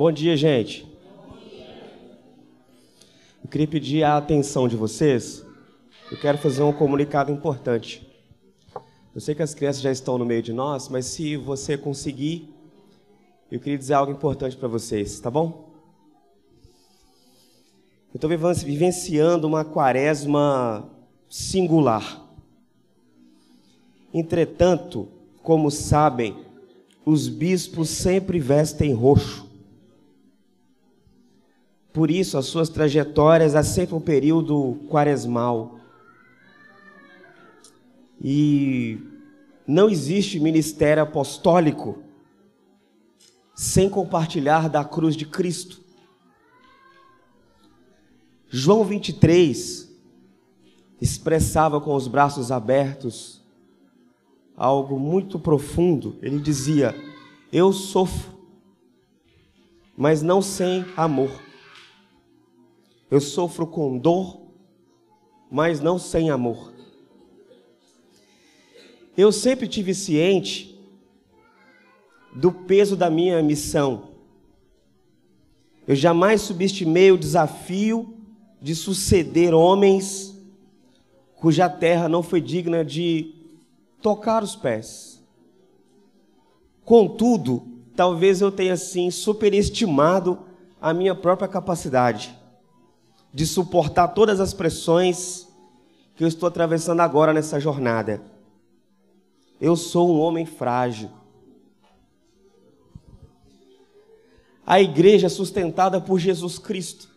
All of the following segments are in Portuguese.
Bom dia, gente. Eu queria pedir a atenção de vocês. Eu quero fazer um comunicado importante. Eu sei que as crianças já estão no meio de nós, mas se você conseguir, eu queria dizer algo importante para vocês, tá bom? Eu estou vivenciando uma quaresma singular. Entretanto, como sabem, os bispos sempre vestem roxo. Por isso, as suas trajetórias há sempre um período quaresmal. E não existe ministério apostólico sem compartilhar da cruz de Cristo. João 23 expressava com os braços abertos algo muito profundo. Ele dizia: Eu sofro, mas não sem amor. Eu sofro com dor, mas não sem amor. Eu sempre tive ciente do peso da minha missão. Eu jamais subestimei o desafio de suceder homens cuja terra não foi digna de tocar os pés. Contudo, talvez eu tenha assim superestimado a minha própria capacidade de suportar todas as pressões que eu estou atravessando agora nessa jornada. Eu sou um homem frágil. A igreja é sustentada por Jesus Cristo.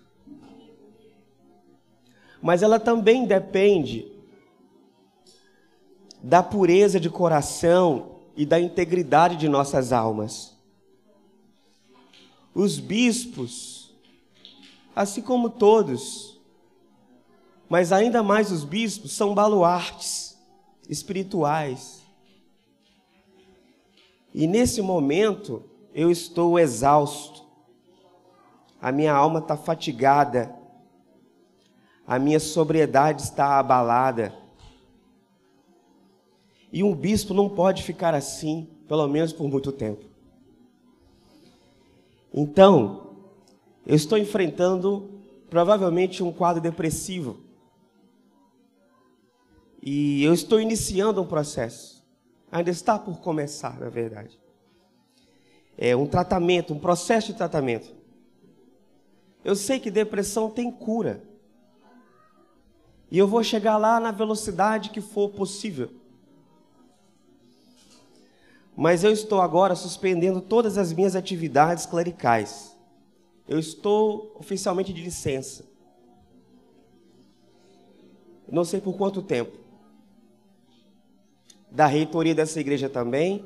Mas ela também depende da pureza de coração e da integridade de nossas almas. Os bispos, assim como todos, mas ainda mais os bispos, são baluartes espirituais. E nesse momento eu estou exausto, a minha alma está fatigada, a minha sobriedade está abalada. E um bispo não pode ficar assim, pelo menos por muito tempo. Então, eu estou enfrentando provavelmente um quadro depressivo. E eu estou iniciando um processo. Ainda está por começar, na verdade. É um tratamento, um processo de tratamento. Eu sei que depressão tem cura. E eu vou chegar lá na velocidade que for possível. Mas eu estou agora suspendendo todas as minhas atividades clericais. Eu estou oficialmente de licença. Não sei por quanto tempo. Da reitoria dessa igreja também.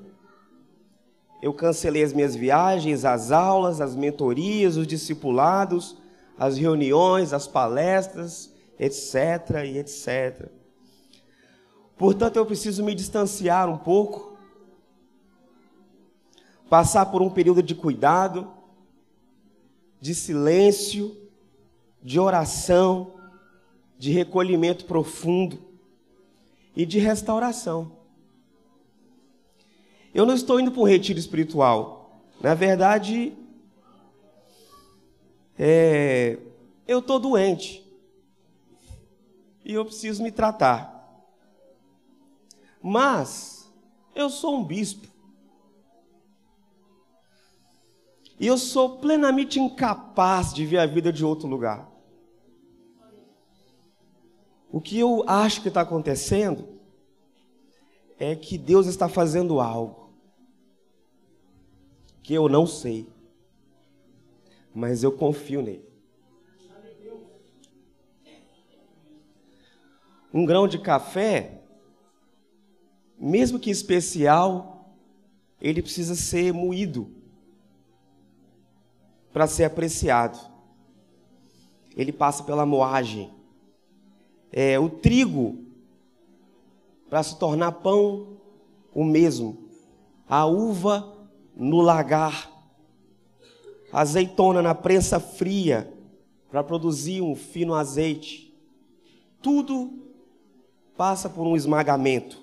Eu cancelei as minhas viagens, as aulas, as mentorias, os discipulados, as reuniões, as palestras, etc. e etc. Portanto, eu preciso me distanciar um pouco passar por um período de cuidado, de silêncio, de oração, de recolhimento profundo e de restauração. Eu não estou indo para um retiro espiritual. Na verdade, é, eu estou doente e eu preciso me tratar. Mas eu sou um bispo. E eu sou plenamente incapaz de ver a vida de outro lugar. O que eu acho que está acontecendo é que Deus está fazendo algo que eu não sei, mas eu confio nele. Um grão de café, mesmo que especial, ele precisa ser moído para ser apreciado. Ele passa pela moagem. É, o trigo, para se tornar pão, o mesmo. A uva no lagar. A azeitona na prensa fria, para produzir um fino azeite. Tudo passa por um esmagamento.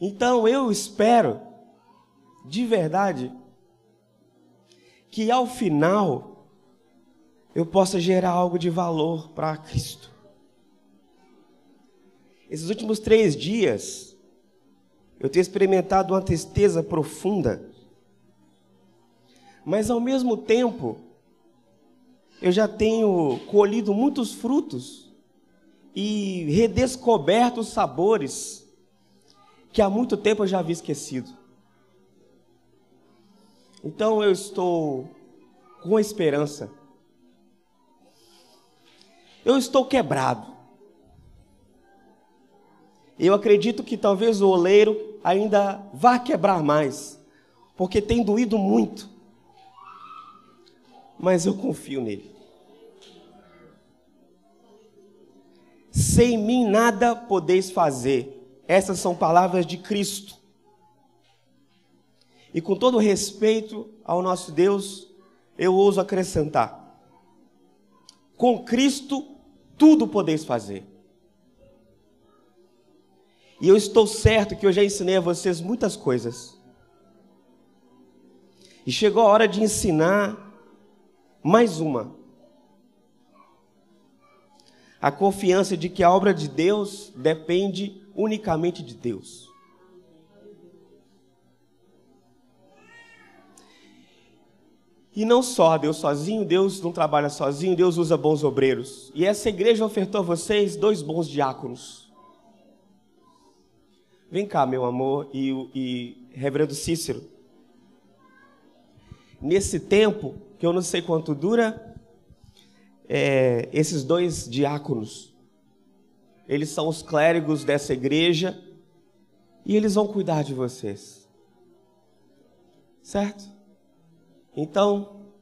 Então eu espero, de verdade, que ao final eu possa gerar algo de valor para Cristo. Esses últimos três dias, eu tenho experimentado uma tristeza profunda, mas ao mesmo tempo, eu já tenho colhido muitos frutos e redescoberto os sabores que há muito tempo eu já havia esquecido. Então eu estou com esperança. Eu estou quebrado. Eu acredito que talvez o oleiro ainda vá quebrar mais, porque tem doído muito. Mas eu confio nele. Sem mim nada podeis fazer. Essas são palavras de Cristo. E com todo respeito ao nosso Deus, eu ouso acrescentar: com Cristo tudo podeis fazer. E eu estou certo que eu já ensinei a vocês muitas coisas. E chegou a hora de ensinar mais uma a confiança de que a obra de Deus depende unicamente de Deus. E não só Deus sozinho, Deus não trabalha sozinho, Deus usa bons obreiros. E essa igreja ofertou a vocês dois bons diáconos. Vem cá, meu amor, e, e Reverendo Cícero. Nesse tempo, que eu não sei quanto dura, é, esses dois diáconos, eles são os clérigos dessa igreja e eles vão cuidar de vocês. Certo? Então,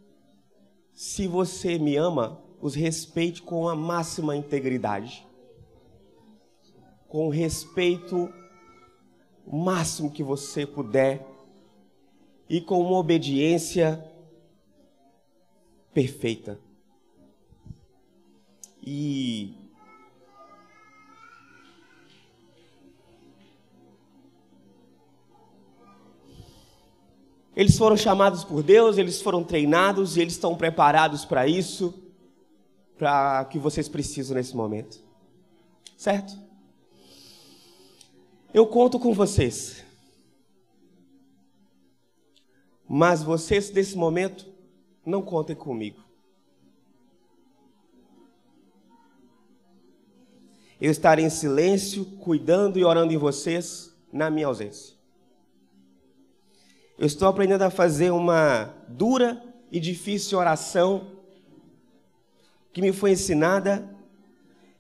se você me ama, os respeite com a máxima integridade. Com o respeito máximo que você puder e com uma obediência perfeita. E Eles foram chamados por Deus, eles foram treinados e eles estão preparados para isso, para o que vocês precisam nesse momento. Certo? Eu conto com vocês. Mas vocês, nesse momento, não contem comigo. eu estarei em silêncio, cuidando e orando em vocês na minha ausência. Eu estou aprendendo a fazer uma dura e difícil oração que me foi ensinada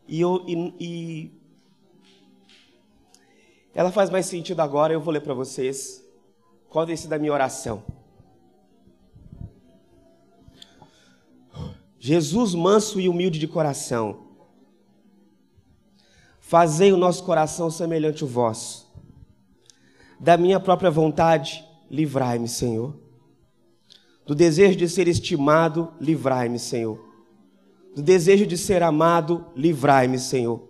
e, eu, e, e ela faz mais sentido agora. Eu vou ler para vocês qual tem sido a minha oração. Jesus manso e humilde de coração Fazei o nosso coração semelhante ao vosso. Da minha própria vontade, livrai-me, Senhor. Do desejo de ser estimado, livrai-me, Senhor. Do desejo de ser amado, livrai-me, Senhor.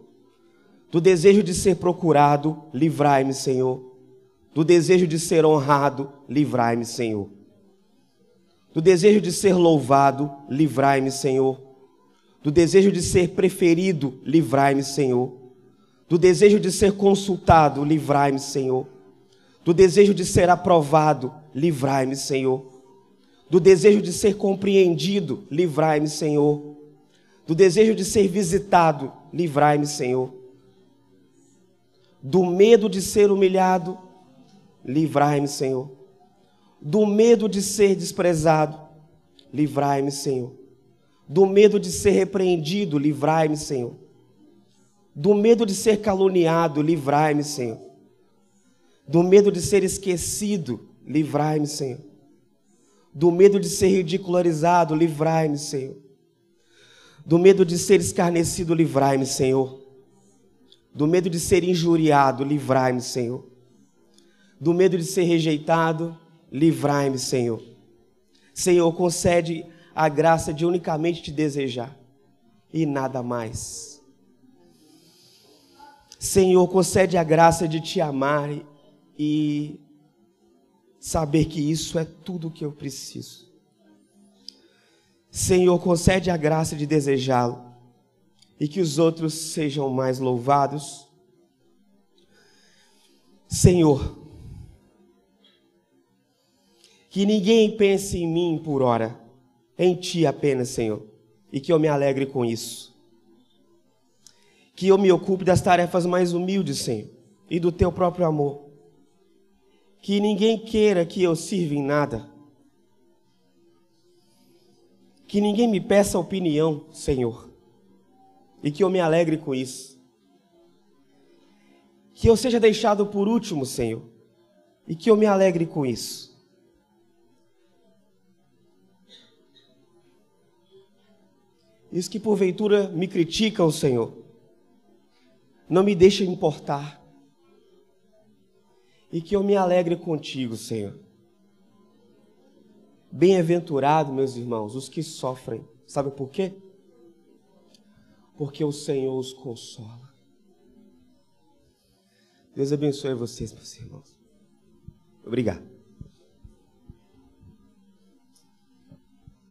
Do desejo de ser procurado, livrai-me, Senhor. Do desejo de ser honrado, livrai-me, Senhor. Do desejo de ser louvado, livrai-me, Senhor. Do desejo de ser preferido, livrai-me, Senhor do desejo de ser consultado, livrai-me, Senhor. Do desejo de ser aprovado, livrai-me, Senhor. Do desejo de ser compreendido, livrai-me, Senhor. Do desejo de ser visitado, livrai-me, Senhor. Do medo de ser humilhado, livrai-me, Senhor. Do medo de ser desprezado, livrai-me, Senhor. Do medo de ser repreendido, livrai-me, Senhor do medo de ser caluniado, livrai-me, Senhor. Do medo de ser esquecido, livrai-me, Senhor. Do medo de ser ridicularizado, livrai-me, Senhor. Do medo de ser escarnecido, livrai-me, Senhor. Do medo de ser injuriado, livrai-me, Senhor. Do medo de ser rejeitado, livrai-me, Senhor. Senhor, concede a graça de unicamente te desejar e nada mais. Senhor, concede a graça de te amar e saber que isso é tudo o que eu preciso. Senhor, concede a graça de desejá-lo e que os outros sejam mais louvados. Senhor, que ninguém pense em mim por hora, em Ti apenas, Senhor, e que eu me alegre com isso. Que eu me ocupe das tarefas mais humildes, Senhor, e do Teu próprio amor. Que ninguém queira que eu sirva em nada. Que ninguém me peça opinião, Senhor, e que eu me alegre com isso. Que eu seja deixado por último, Senhor, e que eu me alegre com isso. Isso que porventura me criticam, Senhor, não me deixa importar. E que eu me alegre contigo, Senhor. Bem-aventurado, meus irmãos, os que sofrem. Sabe por quê? Porque o Senhor os consola. Deus abençoe vocês, meus irmãos. Obrigado.